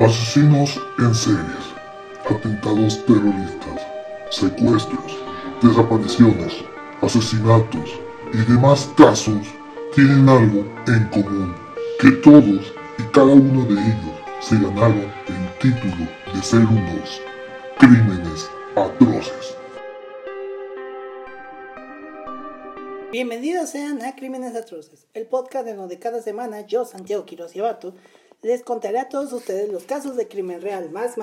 Asesinos en series, atentados terroristas, secuestros, desapariciones, asesinatos y demás casos tienen algo en común, que todos y cada uno de ellos se ganaron el título de ser unos crímenes atroces. Bienvenidos sean a Crímenes Atroces, el podcast en donde cada semana yo, Santiago Quiroz y Abato, les contaré a todos ustedes los casos de crimen real más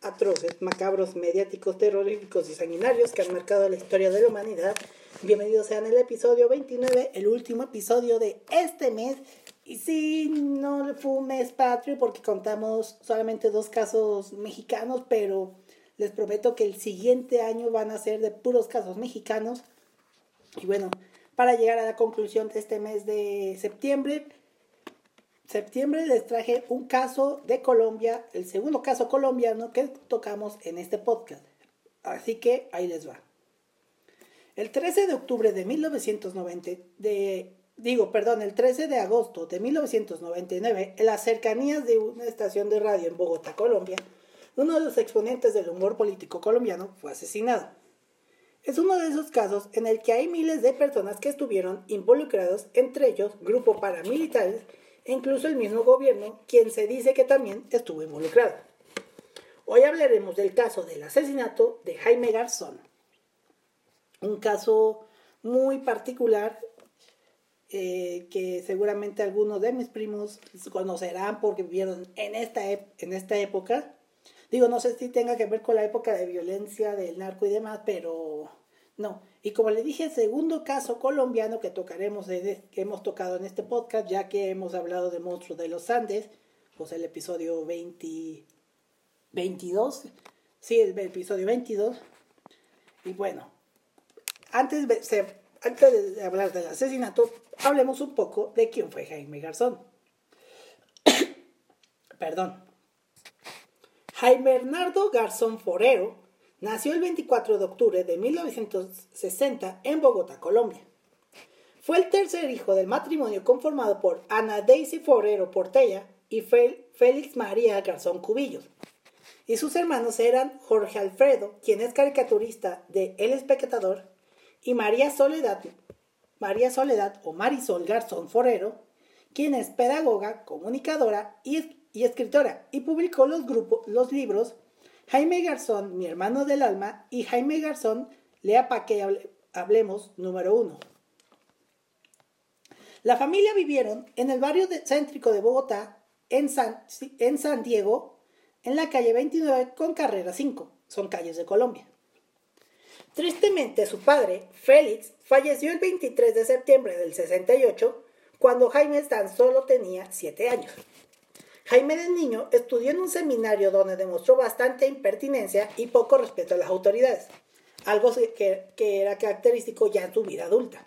atroces, macabros, mediáticos, terroríficos y sanguinarios que han marcado la historia de la humanidad. Bienvenidos sean el episodio 29, el último episodio de este mes. Y sí, no fue un mes patrio porque contamos solamente dos casos mexicanos, pero les prometo que el siguiente año van a ser de puros casos mexicanos. Y bueno, para llegar a la conclusión de este mes de septiembre, septiembre les traje un caso de Colombia, el segundo caso colombiano que tocamos en este podcast. Así que ahí les va. El 13 de octubre de 1990, de, digo, perdón, el 13 de agosto de 1999, en las cercanías de una estación de radio en Bogotá, Colombia, uno de los exponentes del humor político colombiano fue asesinado. Es uno de esos casos en el que hay miles de personas que estuvieron involucrados, entre ellos grupos paramilitares incluso el mismo gobierno, quien se dice que también estuvo involucrado. Hoy hablaremos del caso del asesinato de Jaime Garzón, un caso muy particular eh, que seguramente algunos de mis primos conocerán porque vivieron en esta, en esta época. Digo, no sé si tenga que ver con la época de violencia del narco y demás, pero no. Y como le dije, segundo caso colombiano que tocaremos, que hemos tocado en este podcast, ya que hemos hablado de Monstruos de los Andes, pues el episodio 20, 22, sí, el episodio 22. Y bueno, antes de, antes de hablar del asesinato, hablemos un poco de quién fue Jaime Garzón. Perdón. Jaime Bernardo Garzón Forero Nació el 24 de octubre de 1960 en Bogotá, Colombia. Fue el tercer hijo del matrimonio conformado por Ana Daisy Forero Portella y Félix María Garzón Cubillos. Y sus hermanos eran Jorge Alfredo, quien es caricaturista de El Espectador, y María Soledad, María Soledad o Marisol Garzón Forero, quien es pedagoga, comunicadora y, escritora, y publicó los libros Jaime Garzón, mi hermano del alma, y Jaime Garzón, lea pa' que hablemos, número uno. La familia vivieron en el barrio céntrico de Bogotá, en San, en San Diego, en la calle 29 con carrera 5. Son calles de Colombia. Tristemente, su padre, Félix, falleció el 23 de septiembre del 68, cuando Jaime tan solo tenía 7 años. Jaime del Niño estudió en un seminario donde demostró bastante impertinencia y poco respeto a las autoridades, algo que, era característico ya en su vida adulta.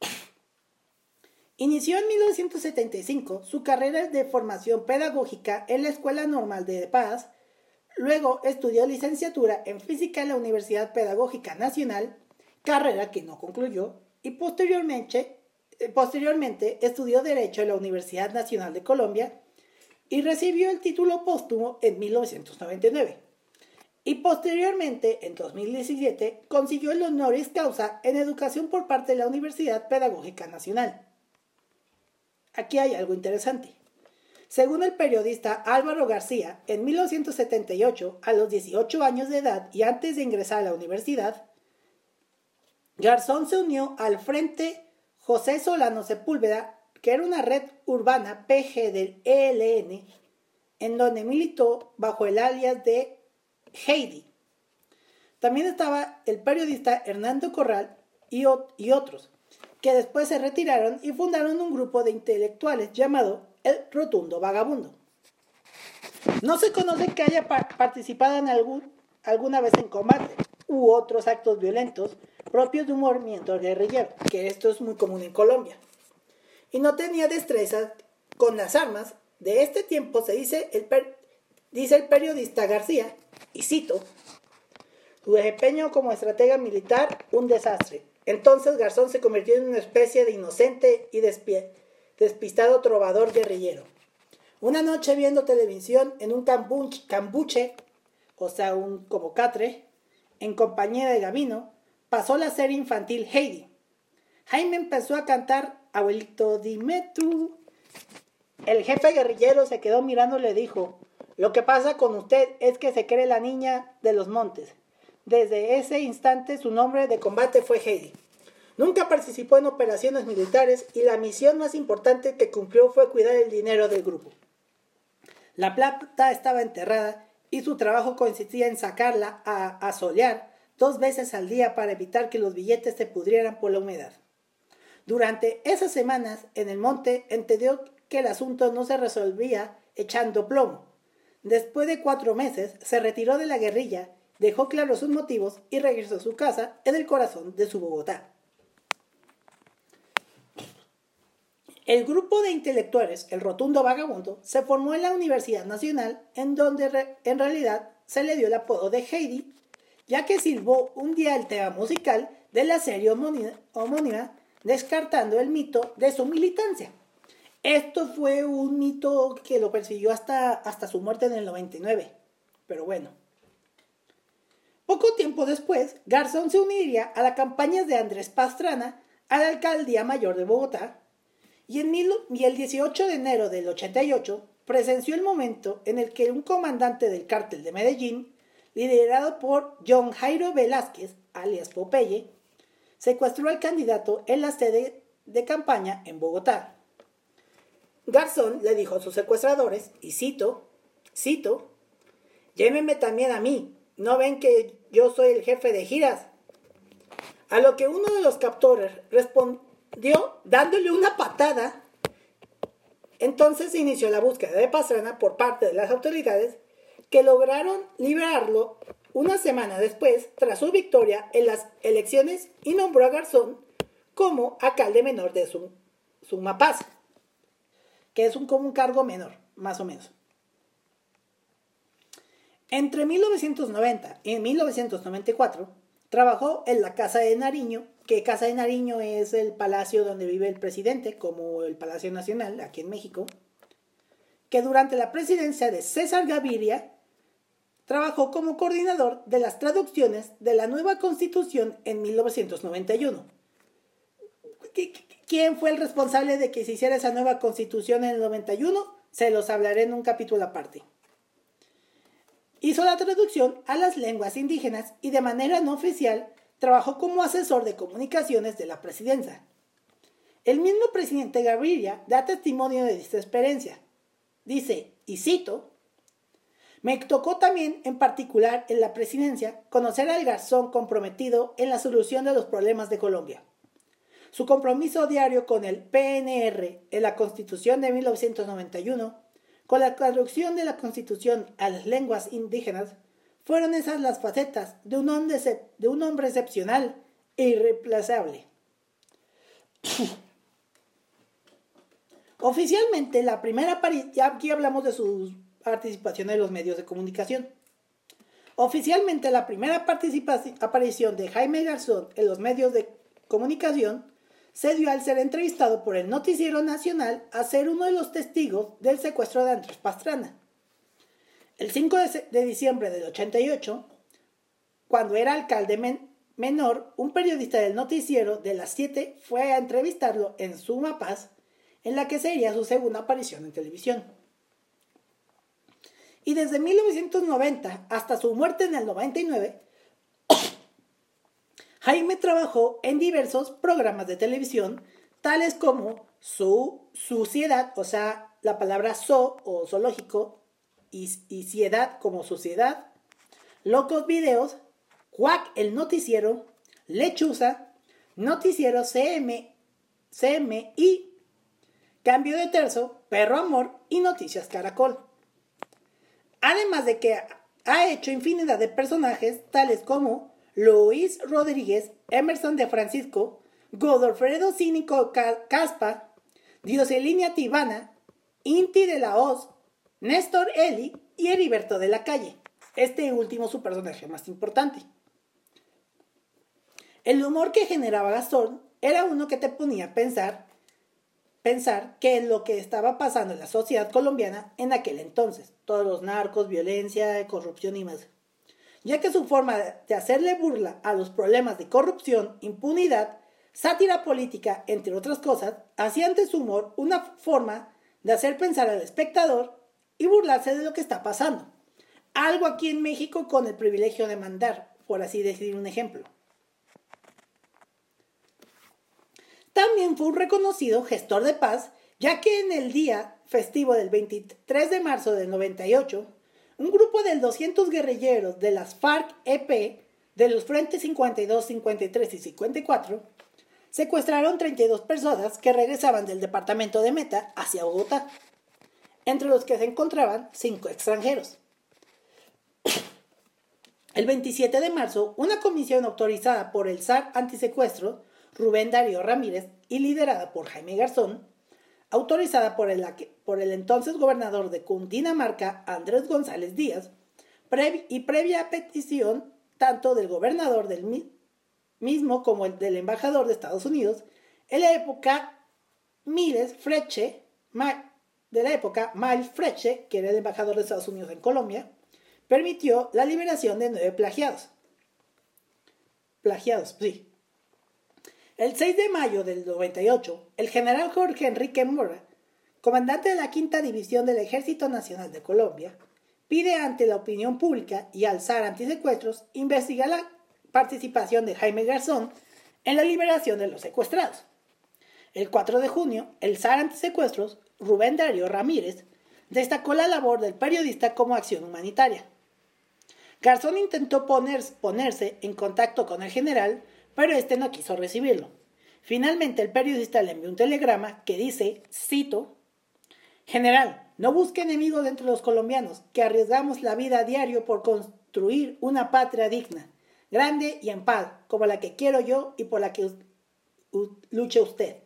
Inició en 1975 su carrera de formación pedagógica en la Escuela Normal de Paz, luego estudió licenciatura en física en la Universidad Pedagógica Nacional, carrera que no concluyó, y posteriormente posteriormente estudió Derecho en la Universidad Nacional de Colombia y recibió el título póstumo en 1999. Y posteriormente, en 2017, consiguió el honoris causa en educación por parte de la Universidad Pedagógica Nacional. Aquí hay algo interesante. Según el periodista Álvaro García, en 1978, a los 18 años de edad y antes de ingresar a la universidad, Garzón se unió al Frente José Solano Sepúlveda, que era una red urbana PG del ELN, en donde militó bajo el alias de Heidi. También estaba el periodista Hernando Corral y, otros, que después se retiraron y fundaron un grupo de intelectuales llamado El Rotundo Vagabundo. No se conoce que haya participado alguna vez en combate u otros actos violentos propios de un movimiento guerrillero, que esto es muy común en Colombia. Y no tenía destreza con las armas. De este tiempo se dice el, dice el periodista García, y cito, su desempeño como estratega militar, un desastre. Entonces Garzón se convirtió en una especie de inocente y despistado trovador guerrillero. Una noche viendo televisión en un cambuche, o sea, un como catre, en compañía de Gavino, pasó la serie infantil Heidi. Jaime empezó a cantar Abuelito, dime tú. El jefe guerrillero se quedó mirando y le dijo, lo que pasa con usted es que se cree la niña de los montes. Desde ese instante su nombre de combate fue Heidi. Nunca participó en operaciones militares y la misión más importante que cumplió fue cuidar el dinero del grupo. La plata estaba enterrada y su trabajo consistía en sacarla a, solear dos veces al día para evitar que los billetes se pudrieran por la humedad. Durante esas semanas en el monte entendió que el asunto no se resolvía echando plomo. Después de cuatro meses se retiró de la guerrilla, dejó claros sus motivos y regresó a su casa en el corazón de su Bogotá. El grupo de intelectuales, el Rotundo Vagabundo, se formó en la Universidad Nacional, en donde en realidad se le dio el apodo de Heidi, ya que silbó un día el tema musical de la serie homónima, descartando el mito de su militancia. Esto fue un mito que lo persiguió hasta, hasta su muerte en el 99. Pero bueno. Poco tiempo después, Garzón se uniría a la campaña de Andrés Pastrana a la alcaldía mayor de Bogotá y, en el 18 de enero del 88 presenció el momento en el que un comandante del cártel de Medellín, liderado por John Jairo Velázquez, alias Popeye, secuestró al candidato en la sede de campaña en Bogotá. Garzón le dijo a sus secuestradores, y cito, cito, llévenme también a mí, ¿no ven que yo soy el jefe de giras? A lo que uno de los captores respondió, dándole una patada. Entonces se inició la búsqueda de Pastrana por parte de las autoridades que lograron liberarlo una semana después tras su victoria en las elecciones y nombró a Garzón como alcalde menor de Sumapaz, que es un, como un cargo menor, más o menos. Entre 1990 y 1994 trabajó en la Casa de Nariño que Casa de Nariño es el palacio donde vive el presidente, como el Palacio Nacional aquí en México, que durante la presidencia de César Gaviria trabajó como coordinador de las traducciones de la nueva constitución en 1991. ¿Quién fue el responsable de que se hiciera esa nueva constitución en el 91? Se los hablaré en un capítulo aparte. Hizo la traducción a las lenguas indígenas y de manera no oficial trabajó como asesor de comunicaciones de la presidencia. El mismo presidente Gaviria da testimonio de esta experiencia. Dice, y cito, me tocó también, en particular en la presidencia, conocer al garzón comprometido en la solución de los problemas de Colombia. Su compromiso diario con el PNR en la Constitución de 1991, con la traducción de la Constitución a las lenguas indígenas, fueron esas las facetas de un hombre, excepcional e irreemplazable. Oficialmente, la primera aparición, aquí hablamos de su participación en los medios de comunicación. Oficialmente, la primera aparición de Jaime Garzón en los medios de comunicación se dio al ser entrevistado por el Noticiero Nacional a ser uno de los testigos del secuestro de Andrés Pastrana. El 5 de diciembre del 88, cuando era alcalde menor, un periodista del noticiero de las 7 fue a entrevistarlo en Suma Paz, en la que sería su segunda aparición en televisión. Y desde 1990 hasta su muerte en el 99, Jaime trabajó en diversos programas de televisión, tales como Su Suciedad, o sea, la palabra so o zoológico y, Ciedad como Sociedad, Locos Videos, Cuac el Noticiero, Lechuza, Noticiero CM, CMI, Cambio de Terzo, Perro Amor y Noticias Caracol. Además de que ha hecho infinidad de personajes tales como Luis Rodríguez, Emerson de Francisco, Godofredo Cínico Caspa, Dioselina Tibana, Inti de la Hoz, Néstor Eli y Heriberto de la Calle. Este último su personaje más importante. El humor que generaba Gastón era uno que te ponía a pensar, pensar qué es lo que estaba pasando en la sociedad colombiana en aquel entonces. Todos los narcos, violencia, corrupción y más. Ya que su forma de hacerle burla a los problemas de corrupción, impunidad, sátira política, entre otras cosas, hacía ante su humor una forma de hacer pensar al espectador y burlarse de lo que está pasando. Algo aquí en México con el privilegio de mandar, por así decir un ejemplo. También fue un reconocido gestor de paz, ya que en el día festivo del 23 de marzo del 98, un grupo de 200 guerrilleros de las FARC-EP de los frentes 52, 53 y 54 secuestraron 32 personas que regresaban del departamento de Meta hacia Bogotá, entre los que se encontraban cinco extranjeros. El 27 de marzo, una comisión autorizada por el SAR antisecuestro Rubén Darío Ramírez y liderada por Jaime Garzón, autorizada por el, entonces gobernador de Cundinamarca, Andrés González Díaz, y previa petición tanto del gobernador del mismo como el del embajador de Estados Unidos, en la época Miles Freche, de la época Miles Freche, que era el embajador de Estados Unidos en Colombia, permitió la liberación de nueve plagiados. Plagiados, sí, el 6 de mayo del 98, el general Jorge Enrique Mora, comandante de la Quinta División del Ejército Nacional de Colombia, pide ante la opinión pública y al SAR antisecuestros investigar la participación de Jaime Garzón en la liberación de los secuestrados. El 4 de junio, el SAR antisecuestros, Rubén Darío Ramírez, destacó la labor del periodista como acción humanitaria. Garzón intentó ponerse en contacto con el general, pero este no quiso recibirlo. Finalmente el periodista le envió un telegrama que dice, cito, General, no busque enemigos entre los colombianos, que arriesgamos la vida a diario por construir una patria digna, grande y en paz, como la que quiero yo y por la que luche usted.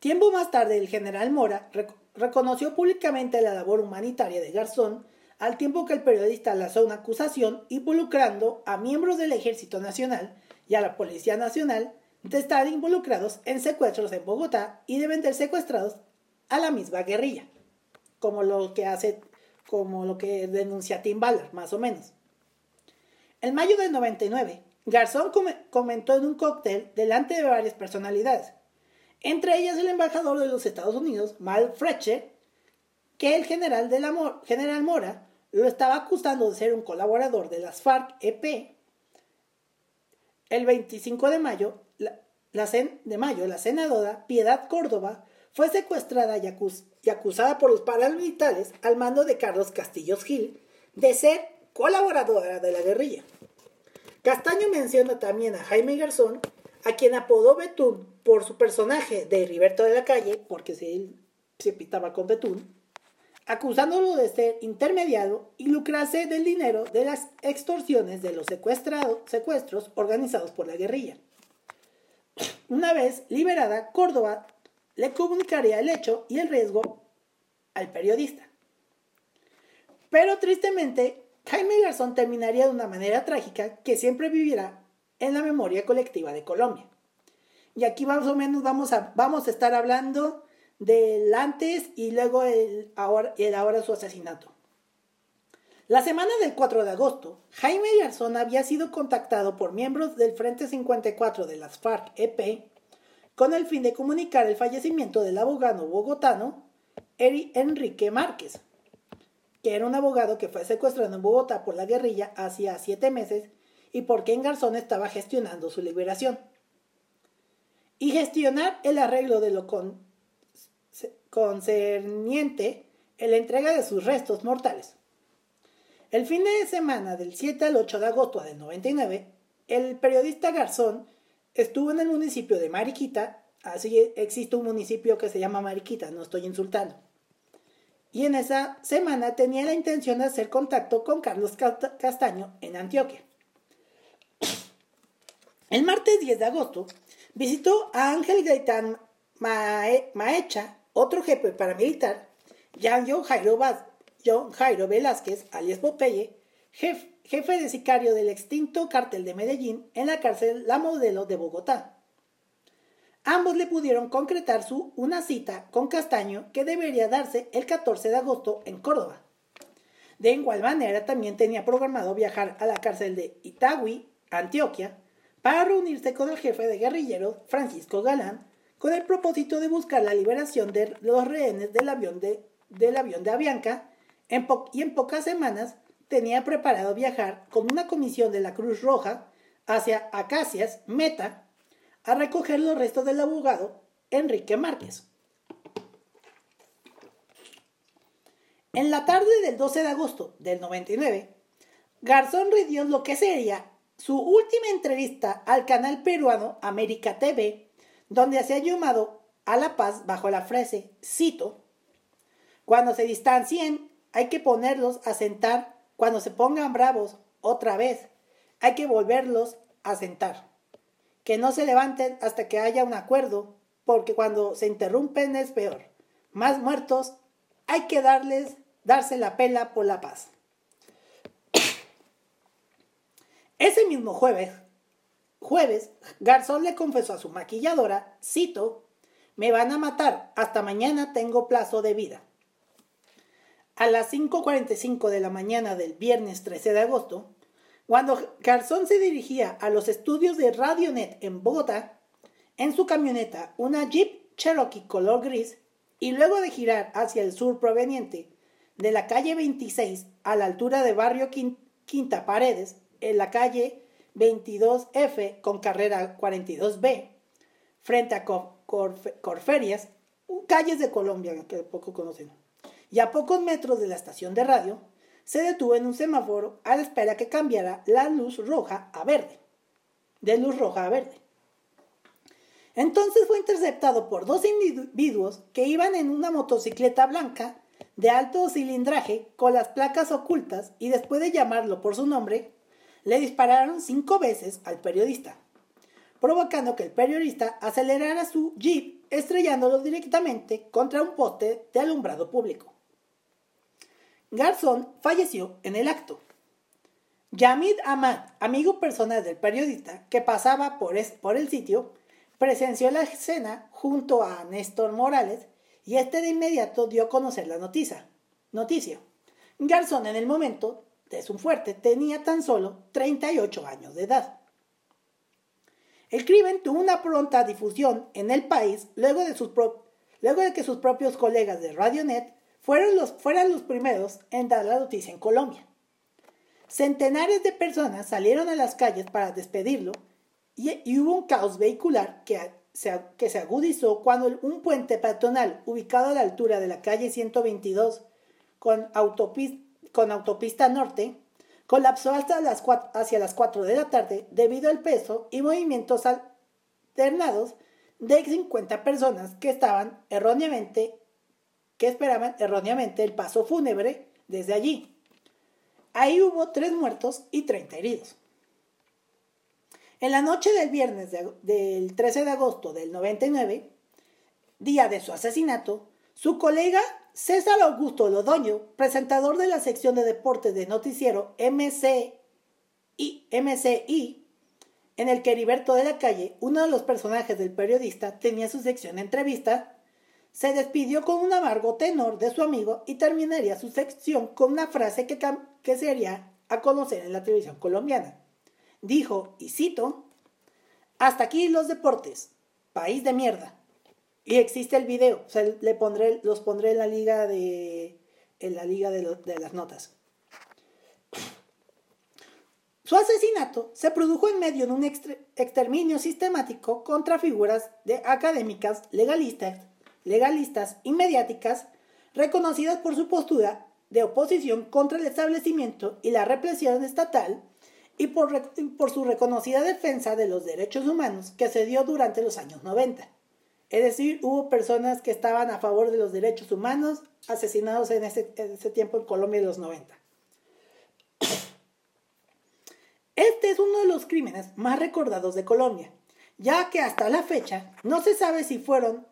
Tiempo más tarde, el general Mora reconoció públicamente la labor humanitaria de Garzón al tiempo que el periodista lanzó una acusación involucrando a miembros del Ejército Nacional y a la Policía Nacional de estar involucrados en secuestros en Bogotá y de vender secuestrados a la misma guerrilla, como lo que hace, como lo que denuncia Tim Ballard, más o menos. En mayo del 99, Garzón comentó en un cóctel delante de varias personalidades, entre ellas el embajador de los Estados Unidos, Mal Fletcher, que el general, de la general Mora lo estaba acusando de ser un colaborador de las FARC-EP. El 25 de mayo, la, de mayo, la senadora Piedad Córdoba fue secuestrada y, y acusada por los paramilitares al mando de Carlos Castillos Gil de ser colaboradora de la guerrilla. Castaño menciona también a Jaime Garzón, a quien apodó Betún por su personaje de Heriberto de la Calle, porque se, se pitaba con Betún, acusándolo de ser intermediario y lucrarse del dinero de las extorsiones de los secuestros organizados por la guerrilla. Una vez liberada, Córdoba le comunicaría el hecho y el riesgo al periodista. Pero tristemente, Jaime Garzón terminaría de una manera trágica que siempre vivirá en la memoria colectiva de Colombia. Y aquí más o menos vamos a, vamos a estar hablando del antes y luego el ahora, el ahora su asesinato. La semana del 4 de agosto, Jaime Garzón había sido contactado por miembros del Frente 54 de las FARC-EP con el fin de comunicar el fallecimiento del abogado bogotano Eri Enrique Márquez, que era un abogado que fue secuestrado en Bogotá por la guerrilla hacía siete meses y por quien Garzón estaba gestionando su liberación. Y gestionar el arreglo de lo con concerniente en la entrega de sus restos mortales. El fin de semana del 7 al 8 de agosto del 99, el periodista Garzón estuvo en el municipio de Mariquita, así existe un municipio que se llama Mariquita, no estoy insultando. Y en esa semana tenía la intención de hacer contacto con Carlos Castaño en Antioquia. El martes 10 de agosto visitó a Ángel Gaitán Maecha otro jefe paramilitar, John Jairo, Jairo Velázquez, alias Popeye, jefe de sicario del extinto cártel de Medellín en la cárcel La Modelo de Bogotá. ambos le pudieron concretar su, una cita con Castaño que debería darse el 14 de agosto en Córdoba. De igual manera, también tenía programado viajar a la cárcel de Itagüí, Antioquia, para reunirse con el jefe de guerrilleros, Francisco Galán, con el propósito de buscar la liberación de los rehenes del avión de, Avianca, y en pocas semanas tenía preparado viajar con una comisión de la Cruz Roja hacia Acacias, Meta, a recoger los restos del abogado Enrique Márquez. En la tarde del 12 de agosto del 99, Garzón rindió lo que sería su última entrevista al canal peruano América TV, donde se ha llamado a la paz bajo la frase, cito, cuando se distancien hay que ponerlos a sentar, cuando se pongan bravos otra vez hay que volverlos a sentar, que no se levanten hasta que haya un acuerdo, porque cuando se interrumpen es peor, más muertos, hay que darles darse la pela por la paz. Ese mismo jueves, jueves, Garzón le confesó a su maquilladora, cito, me van a matar, hasta mañana tengo plazo de vida. A las 5.45 de la mañana del viernes 13 de agosto, cuando Garzón se dirigía a los estudios de Radionet en Bogotá, en su camioneta, una Jeep Cherokee color gris, y luego de girar hacia el sur proveniente de la calle 26 a la altura de barrio Quinta Paredes, en la calle 22F con carrera 42B, frente a Corferias, calles de Colombia que poco conocen, y a pocos metros de la estación de radio, se detuvo en un semáforo a la espera que cambiara la luz roja a verde, de luz roja a verde. Entonces fue interceptado por dos individuos que iban en una motocicleta blanca de alto cilindraje con las placas ocultas y después de llamarlo por su nombre, le dispararon cinco veces al periodista, provocando que el periodista acelerara su jeep estrellándolo directamente contra un poste de alumbrado público. Garzón falleció en el acto. Yamid Ahmad, amigo personal del periodista que pasaba por, por el sitio, presenció la escena junto a Néstor Morales y este de inmediato dio a conocer la noticia. noticia. Garzón en el momento de su fuerte tenía tan solo 38 años de edad. El crimen tuvo una pronta difusión en el país luego de, sus luego de que sus propios colegas de Radionet fueron los, fueran los primeros en dar la noticia en Colombia. Centenares de personas salieron a las calles para despedirlo y, hubo un caos vehicular que que se agudizó cuando un puente peatonal ubicado a la altura de la calle 122 con, autopista, con autopista norte colapsó hasta las hacia las 4 de la tarde debido al peso y movimientos alternados de 50 personas que estaban erróneamente que esperaban erróneamente el paso fúnebre desde allí. Ahí hubo tres muertos y 30 heridos. En la noche del viernes del 13 de agosto del 99, día de su asesinato, su colega César Augusto Lodoño, presentador de la sección de deportes de noticiero MCI, MCI, en el que Heriberto de la Calle, uno de los personajes del periodista, tenía su sección de entrevista, se despidió con un amargo tenor de su amigo y terminaría su sección con una frase que, que se haría a conocer en la televisión colombiana dijo, y cito, hasta aquí los deportes, país de mierda. Y existe el video, o sea, le pondré, los pondré en la liga de, en la liga de, de las notas. Su asesinato se produjo en medio de un exterminio sistemático contra figuras de académicas, legalistas, legalistas y mediáticas reconocidas por su postura de oposición contra el establecimiento y la represión estatal y por, por, su reconocida defensa de los derechos humanos que se dio durante los años 90. Es decir, hubo personas que estaban a favor de los derechos humanos asesinados en ese, tiempo en Colombia de los 90. Este es uno de los crímenes más recordados de Colombia, ya que hasta la fecha no se sabe si fueron,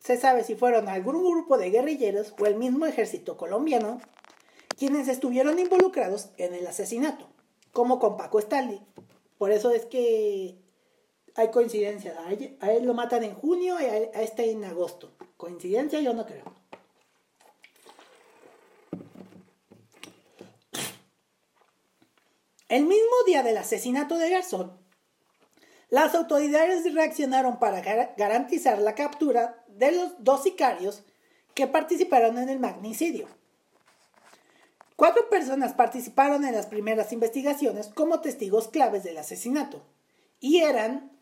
se sabe si fueron algún grupo de guerrilleros o el mismo ejército colombiano quienes estuvieron involucrados en el asesinato como con Paco Stanley. Por eso es que hay coincidencias. A él, lo matan en junio y a, este en agosto. Coincidencia yo no creo. El mismo día del asesinato de Garzón, las autoridades reaccionaron para gar- garantizar la captura de los dos sicarios que participaron en el magnicidio. Cuatro personas participaron en las primeras investigaciones como testigos claves del asesinato y eran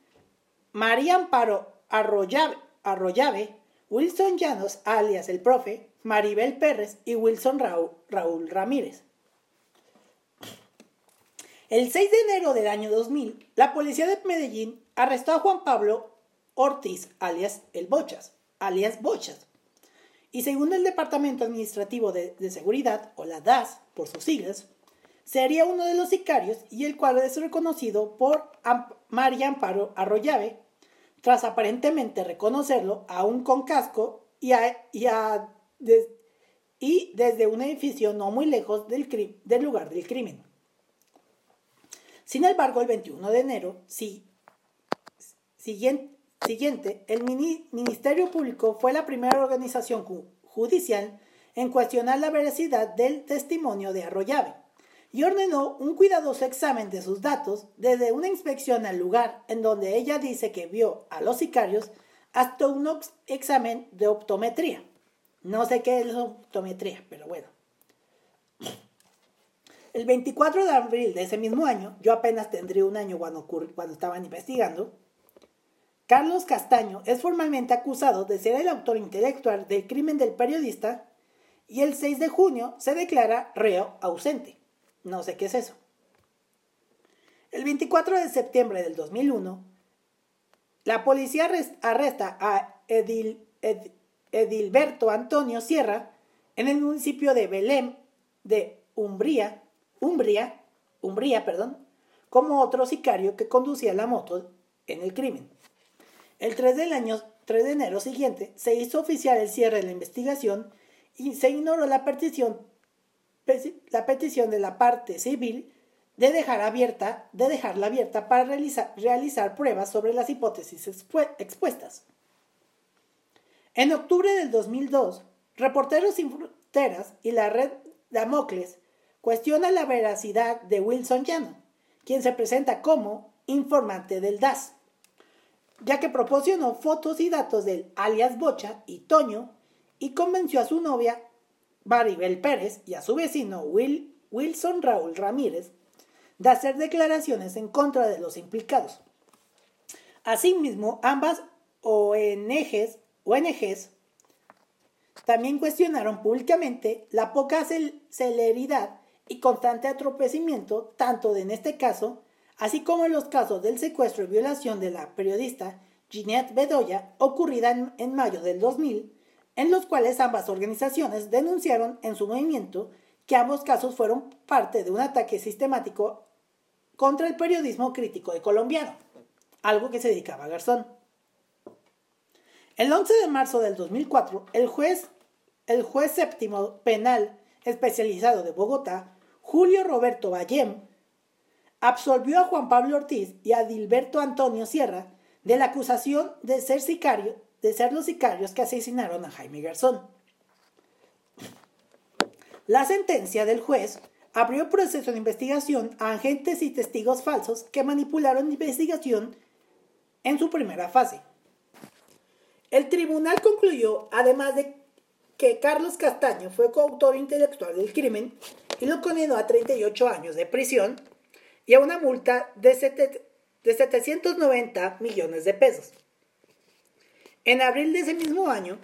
María Amparo Arroyave, Wilson Llanos, alias el profe, Maribel Pérez y Wilson Raúl, Ramírez. El 6 de enero del año 2000, la policía de Medellín arrestó a Juan Pablo Ortiz, alias el Bochas, alias Bochas. Y según el Departamento Administrativo de, Seguridad, o la DAS por sus siglas, sería uno de los sicarios y el cual es reconocido por María Amparo Arroyave, tras aparentemente reconocerlo aún con casco y, desde un edificio no muy lejos del, del lugar del crimen. Sin embargo, el 21 de enero, sí, siguiente, el mini- Ministerio Público fue la primera organización ju- judicial en cuestionar la veracidad del testimonio de Arroyave y ordenó un cuidadoso examen de sus datos desde una inspección al lugar en donde ella dice que vio a los sicarios hasta un examen de optometría. No sé qué es optometría, pero bueno. El 24 de abril de ese mismo año, yo apenas tendría un año cuando, cuando estaban investigando, Carlos Castaño es formalmente acusado de ser el autor intelectual del crimen del periodista y el 6 de junio se declara reo ausente. No sé qué es eso. El 24 de septiembre del 2001, la policía arres- arresta a Edil- Ed- Edilberto Antonio Sierra en el municipio de Belém de Umbría, Umbría, Umbría, perdón, como otro sicario que conducía la moto en el crimen. El 3 del año 3 de enero siguiente se hizo oficial el cierre de la investigación y se ignoró la petición, peti- la petición de la parte civil de dejar abierta, de dejarla abierta para realizar, realizar pruebas sobre las hipótesis expue- expuestas. En octubre del 2002, Reporteros Sin Fronteras y la red Damocles cuestionan la veracidad de Wilson Llano, quien se presenta como informante del DAS, ya que proporcionó fotos y datos del alias Bocha y Toño y convenció a su novia Maribel Pérez y a su vecino Will, Wilson Raúl Ramírez de hacer declaraciones en contra de los implicados. Asimismo, ambas ONGs, también cuestionaron públicamente la poca cel- celeridad y constante atropecimiento, tanto de en este caso, así como en los casos del secuestro y violación de la periodista Ginette Bedoya, ocurrida en, en mayo del 2000, en los cuales ambas organizaciones denunciaron en su movimiento que ambos casos fueron parte de un ataque sistemático contra el periodismo crítico de colombiano, algo que se dedicaba a Garzón. El 11 de marzo del 2004, el juez, el juez séptimo penal especializado de Bogotá, Julio Roberto Ballem, absolvió a Juan Pablo Ortiz y a Dilberto Antonio Sierra de la acusación de ser sicario, de ser los sicarios que asesinaron a Jaime Garzón. La sentencia del juez abrió proceso de investigación a agentes y testigos falsos que manipularon la investigación en su primera fase. El tribunal concluyó, además de que Carlos Castaño fue coautor intelectual del crimen y lo condenó a 38 años de prisión y a una multa de, de 790 millones de pesos. En abril de ese mismo año,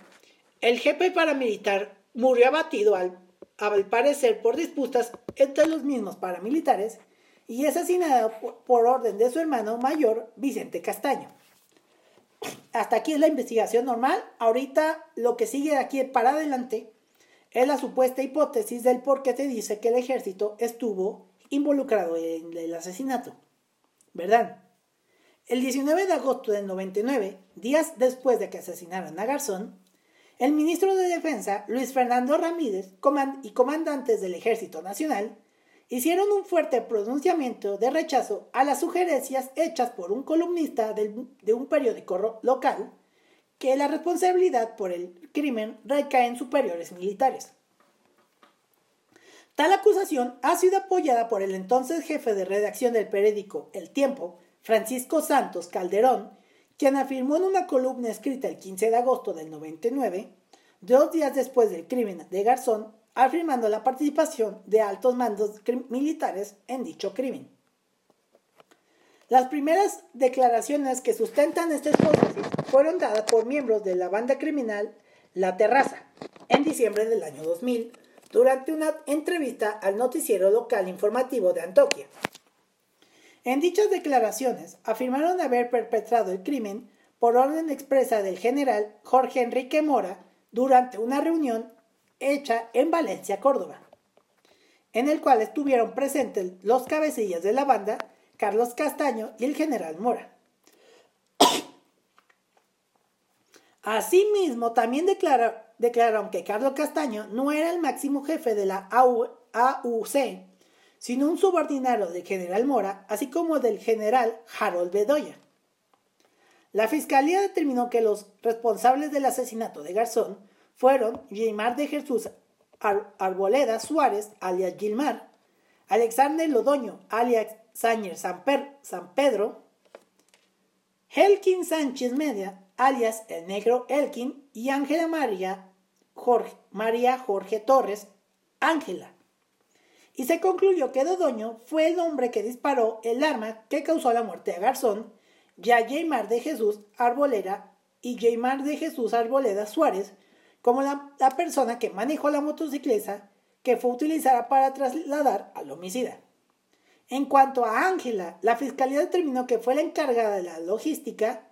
el jefe paramilitar murió abatido al, al parecer por disputas entre los mismos paramilitares y asesinado por, orden de su hermano mayor Vicente Castaño. Hasta aquí es la investigación normal. Ahorita lo que sigue de aquí para adelante es la supuesta hipótesis del por qué se dice que el ejército estuvo involucrado en el asesinato. ¿Verdad? El 19 de agosto del 99, días después de que asesinaran a Garzón, el ministro de Defensa, Luis Fernando Ramírez, y comandantes del Ejército Nacional, hicieron un fuerte pronunciamiento de rechazo a las sugerencias hechas por un columnista de un periódico local que la responsabilidad por el crimen recae en superiores militares. Tal acusación ha sido apoyada por el entonces jefe de redacción del periódico El Tiempo, Francisco Santos Calderón, quien afirmó en una columna escrita el 15 de agosto del 99, dos días después del crimen de Garzón, afirmando la participación de altos mandos militares en dicho crimen. Las primeras declaraciones que sustentan esta hipótesis fueron dadas por miembros de la banda criminal La Terraza en diciembre del año 2000 durante una entrevista al noticiero local informativo de Antoquia. En dichas declaraciones afirmaron haber perpetrado el crimen por orden expresa del general Jorge Enrique Mora durante una reunión hecha en Valencia, Córdoba, en el cual estuvieron presentes los cabecillas de la banda, Carlos Castaño y el general Mora. Asimismo, también declararon que Carlos Castaño no era el máximo jefe de la AUC, sino un subordinado del general Mora, así como del general Harold Bedoya. La fiscalía determinó que los responsables del asesinato de Garzón fueron Gilmar de Jesús Arboleda Suárez, alias Gilmar, Alexander Lodoño, alias Sáñez San, Pedro, Helkin Sánchez Media, alias El Negro Elkin, y Ángela María María Jorge Torres, Ángela. Y se concluyó que Lodoño fue el hombre que disparó el arma que causó la muerte de Garzón, ya Jaymar de Jesús Arboleda y Jaymar de Jesús Arboleda Suárez, como la, persona que manejó la motocicleta que fue utilizada para trasladar al homicida. En cuanto a Ángela, la fiscalía determinó que fue la encargada de la logística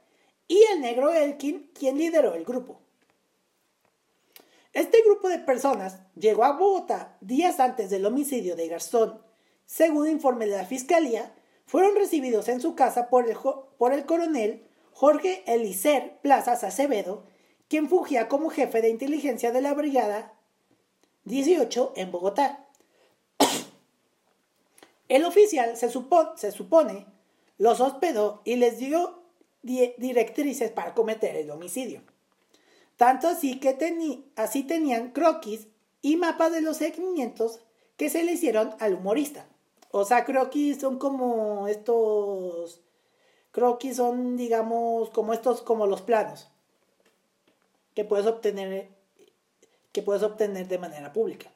y el negro Elkin quien lideró el grupo. Este grupo de personas llegó a Bogotá días antes del homicidio de Garzón. Según informe de la fiscalía, fueron recibidos en su casa por el, coronel Jorge Elicer Plazas Acevedo, quien fugía como jefe de inteligencia de la Brigada 18 en Bogotá. El oficial, se supone, los hospedó y les dio directrices para cometer el homicidio. Tanto así que así tenían croquis y mapas de los seguimientos que se le hicieron al humorista. O sea, croquis son como estos... Croquis son, digamos, como estos, como los planos que puedes obtener, que puedes obtener de manera pública.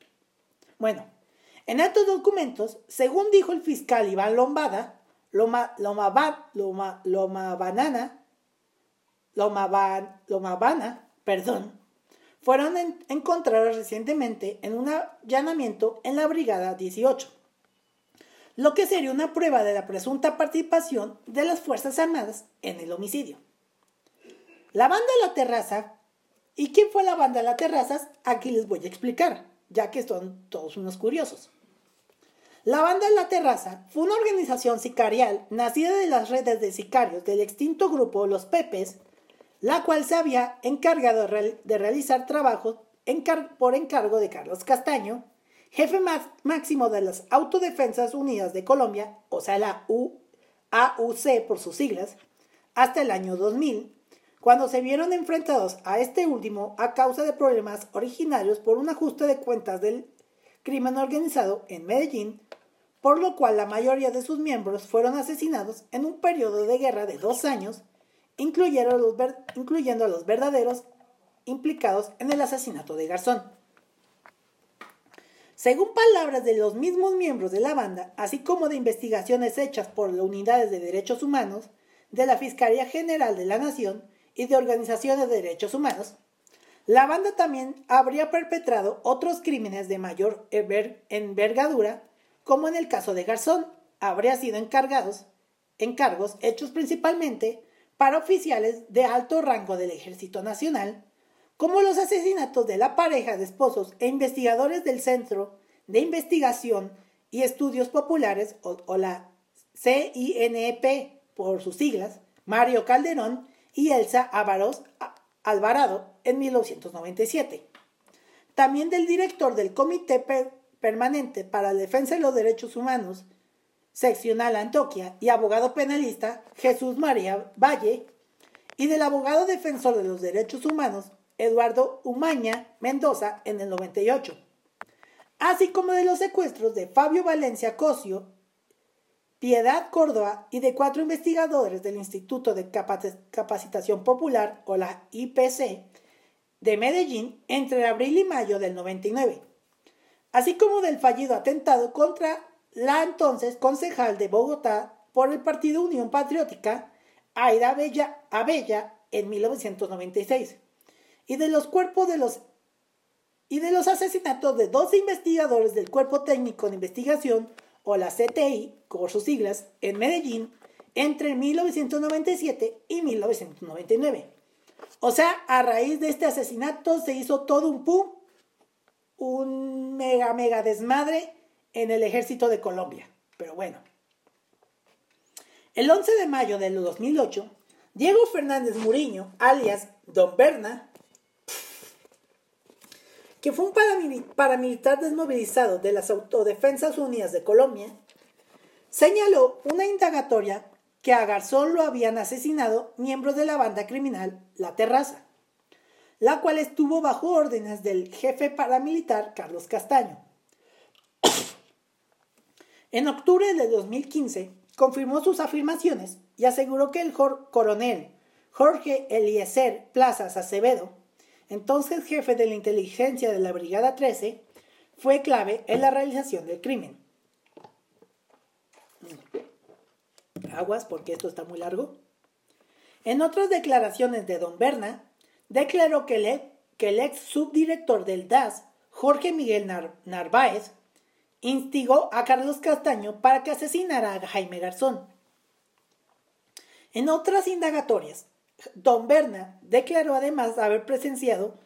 Bueno, en estos documentos, según dijo el fiscal Iván Lombada, Loma, Loma, Loma, Loma Banana, Loma, Loma perdón, fueron encontrados recientemente en un allanamiento en la Brigada 18, lo que sería una prueba de la presunta participación de las Fuerzas Armadas en el homicidio. La banda La Terraza ¿Y quién fue la banda La Terrazas? Aquí les voy a explicar, ya que son todos unos curiosos. La banda La Terraza fue una organización sicarial nacida de las redes de sicarios del extinto grupo Los Pepes, la cual se había encargado de realizar trabajos por encargo de Carlos Castaño, jefe máximo de las Autodefensas Unidas de Colombia, o sea, la AUC por sus siglas, hasta el año 2000, cuando se vieron enfrentados a este último a causa de problemas originarios por un ajuste de cuentas del crimen organizado en Medellín, por lo cual la mayoría de sus miembros fueron asesinados en un periodo de guerra de dos años, incluyendo a los, incluyendo a los verdaderos implicados en el asesinato de Garzón. Según palabras de los mismos miembros de la banda, así como de investigaciones hechas por las unidades de derechos humanos de la Fiscalía General de la Nación, y de organizaciones de derechos humanos, la banda también habría perpetrado otros crímenes de mayor envergadura, como en el caso de Garzón, habría sido encargados, encargos hechos principalmente para oficiales de alto rango del Ejército Nacional, como los asesinatos de la pareja de esposos e investigadores del Centro de Investigación y Estudios Populares, o, la CINEP por sus siglas, Mario Calderón y Elsa Ávaros Alvarado en 1997. También del director del Comité permanente para la defensa de los derechos humanos, seccional Antioquia, y abogado penalista Jesús María Valle, y del abogado defensor de los derechos humanos Eduardo Umaña Mendoza en el 98, así como de los secuestros de Fabio Valencia Cosio, Piedad Córdoba y de cuatro investigadores del Instituto de Capacitación Popular o la IPC de Medellín entre abril y mayo del 99, así como del fallido atentado contra la entonces concejal de Bogotá por el Partido Unión Patriótica, Aida Abella, Abella en 1996, y de los cuerpos de los y de los asesinatos de dos investigadores del Cuerpo Técnico de Investigación o la CTI, por sus siglas, en Medellín entre 1997 y 1999. O sea, a raíz de este asesinato se hizo todo un pum, un mega, mega desmadre en el ejército de Colombia. Pero bueno. El 11 de mayo del 2008, Diego Fernández Muriño, alias Don Berna, que fue un paramilitar desmovilizado de las Autodefensas Unidas de Colombia, señaló una indagatoria que a Garzón lo habían asesinado miembros de la banda criminal La Terraza, la cual estuvo bajo órdenes del jefe paramilitar Carlos Castaño. En octubre de 2015 confirmó sus afirmaciones y aseguró que el coronel Jorge Eliezer Plazas Acevedo, entonces jefe de la inteligencia de la Brigada 13, fue clave en la realización del crimen aguas porque esto está muy largo. En otras declaraciones de Don Berna, declaró que el, que el ex subdirector del DAS, Jorge Miguel Narváez, instigó a Carlos Castaño para que asesinara a Jaime Garzón. En otras indagatorias, Don Berna declaró además haber presenciado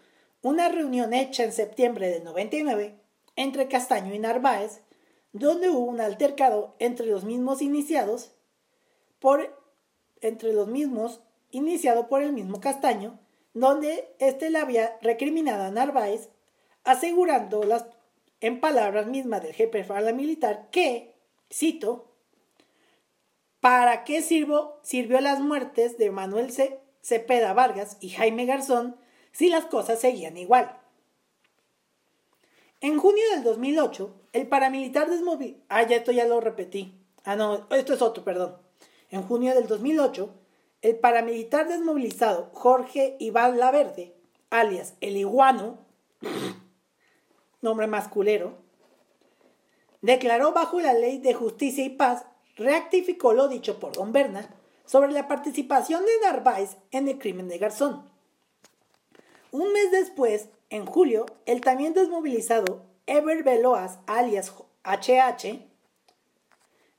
una reunión hecha en septiembre del 99 entre Castaño y Narváez, donde hubo un altercado entre los mismos iniciados por entre los mismos, iniciado por el mismo Castaño, donde éste le había recriminado a Narváez, asegurando las, en palabras mismas del jefe militar que, cito, ¿para qué sirvo, sirvió las muertes de Manuel Cepeda Vargas y Jaime Garzón si las cosas seguían igual? En junio del 2008, el paramilitar desmovilizado... Ah, ya esto ya lo repetí. Ah, no, esto es otro, perdón. En junio del 2008, el paramilitar desmovilizado Jorge Iván Laverde, alias El Iguano, nombre masculero, declaró bajo la ley de justicia y paz, reactificó lo dicho por don Berna sobre la participación de Narváez en el crimen de Garzón. Un mes después, en julio, el también desmovilizado Ever Veloas, alias HH,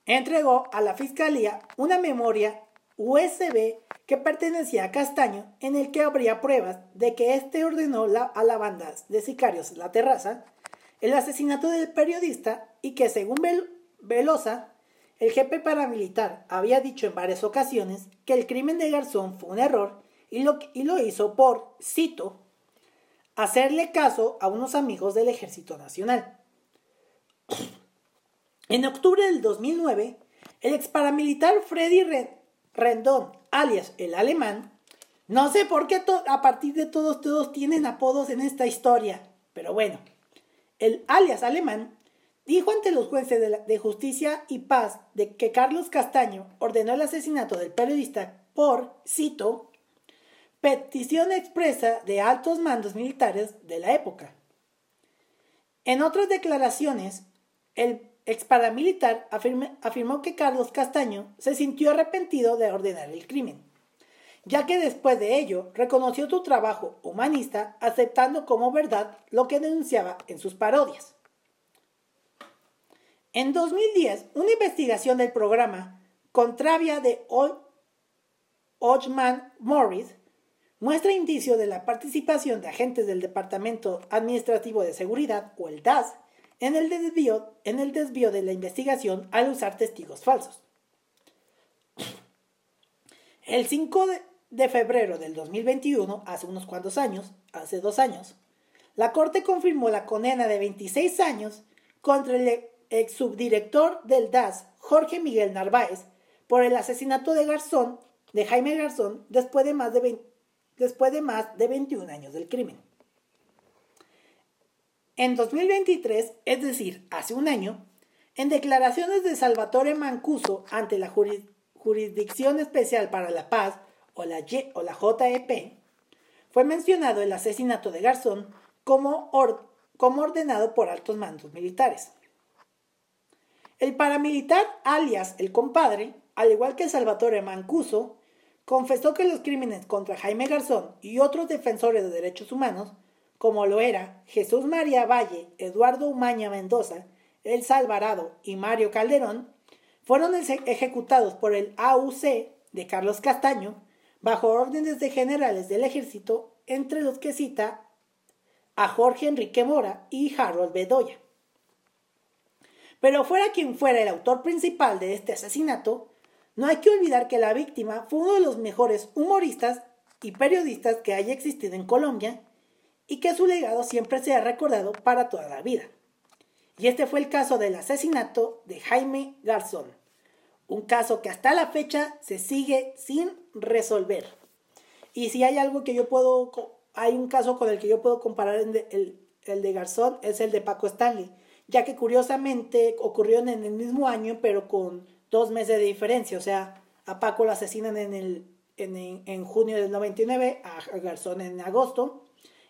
entregó a la Fiscalía una memoria USB que pertenecía a Castaño en el que habría pruebas de que éste ordenó a la banda de sicarios La Terraza el asesinato del periodista y que según Velosa, el jefe paramilitar había dicho en varias ocasiones que el crimen de Garzón fue un error y lo, hizo por, cito, hacerle caso a unos amigos del Ejército Nacional. En octubre del 2009, el ex paramilitar Freddy Rendón, alias el alemán, no sé por qué a partir de todos todos tienen apodos en esta historia, pero bueno, el alias alemán dijo ante los jueces de, justicia y paz de que Carlos Castaño ordenó el asesinato del periodista por, cito, petición expresa de altos mandos militares de la época. En otras declaraciones, el ex paramilitar afirmó que Carlos Castaño se sintió arrepentido de ordenar el crimen, ya que después de ello reconoció su trabajo humanista aceptando como verdad lo que denunciaba en sus parodias. En 2010, una investigación del programa Contravia de Hodgman Morris muestra indicio de la participación de agentes del Departamento Administrativo de Seguridad, o el DAS, en el desvío, en el desvío de la investigación al usar testigos falsos. El 5 de, febrero del 2021, hace unos cuantos años, hace dos años, la Corte confirmó la condena de 26 años contra el ex subdirector del DAS, Jorge Miguel Narváez, por el asesinato de Garzón, de Jaime Garzón, después de más de, después de, más de 21 años del crimen. En 2023, es decir, hace un año, en declaraciones de Salvatore Mancuso ante la Jurisdicción Especial para la Paz, o la, JEP, fue mencionado el asesinato de Garzón como, como ordenado por altos mandos militares. El paramilitar, alias el compadre, al igual que Salvatore Mancuso, confesó que los crímenes contra Jaime Garzón y otros defensores de derechos humanos, como lo era Jesús María Valle, Eduardo Umaña Mendoza, Elsa Alvarado y Mario Calderón, fueron ejecutados por el AUC de Carlos Castaño bajo órdenes de generales del ejército, entre los que cita a Jorge Enrique Mora y Harold Bedoya. Pero fuera quien fuera el autor principal de este asesinato, no hay que olvidar que la víctima fue uno de los mejores humoristas y periodistas que haya existido en Colombia y que su legado siempre se ha recordado para toda la vida. Y este fue el caso del asesinato de Jaime Garzón, un caso que hasta la fecha se sigue sin resolver. Y si hay algo que yo puedo, hay un caso con el que yo puedo comparar el, el de Garzón, es el de Paco Stanley ya que curiosamente ocurrió en el mismo año, pero con dos meses de diferencia. O sea, a Paco lo asesinan en, el, en, junio del 99, a Garzón en agosto.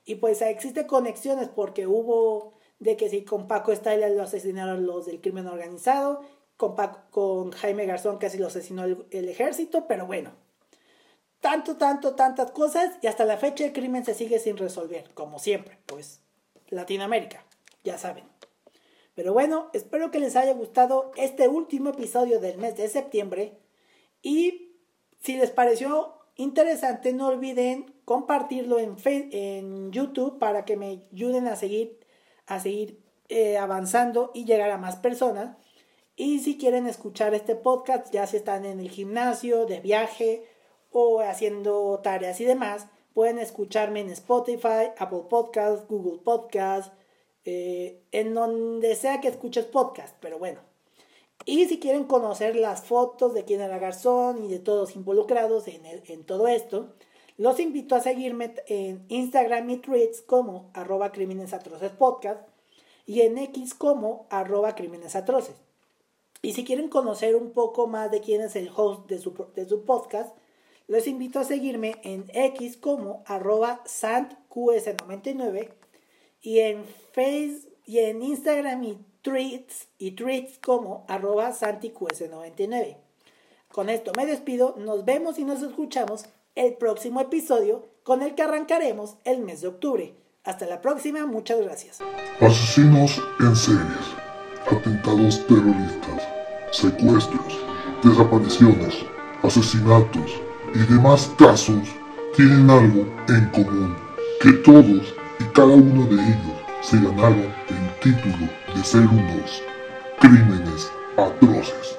Y pues existe conexiones porque hubo de que si con Paco Styler lo asesinaron los del crimen organizado, con, con Jaime Garzón casi lo asesinó el, el ejército, pero bueno, tanto, tanto, tantas cosas y hasta la fecha el crimen se sigue sin resolver, como siempre, pues Latinoamérica, ya saben. Pero bueno, espero que les haya gustado este último episodio del mes de septiembre y si les pareció interesante no olviden compartirlo en, en YouTube para que me ayuden a seguir, a seguir eh, avanzando y llegar a más personas. Y si quieren escuchar este podcast, ya si están en el gimnasio, de viaje o haciendo tareas y demás, pueden escucharme en Spotify, Apple Podcasts, Google Podcasts, eh, en donde sea que escuches podcast, pero bueno. Y si quieren conocer las fotos de quién era Garzón y de todos involucrados en, en todo esto, los invito a seguirme en Instagram y Tweets como arroba crímenes atroces podcast y en X como arroba crímenes atroces. Y si quieren conocer un poco más de quién es el host de su, podcast, los invito a seguirme en X como arroba santqs99 y en Facebook y en Instagram y tweets y tweets como arroba santiqs99. Con esto me despido, nos vemos y nos escuchamos el próximo episodio con el que arrancaremos el mes de octubre. Hasta la próxima, muchas gracias. Asesinos en series, atentados terroristas, secuestros, desapariciones, asesinatos y demás casos tienen algo en común, que todos y cada uno de ellos se ganaron el título de ser unos crímenes atroces.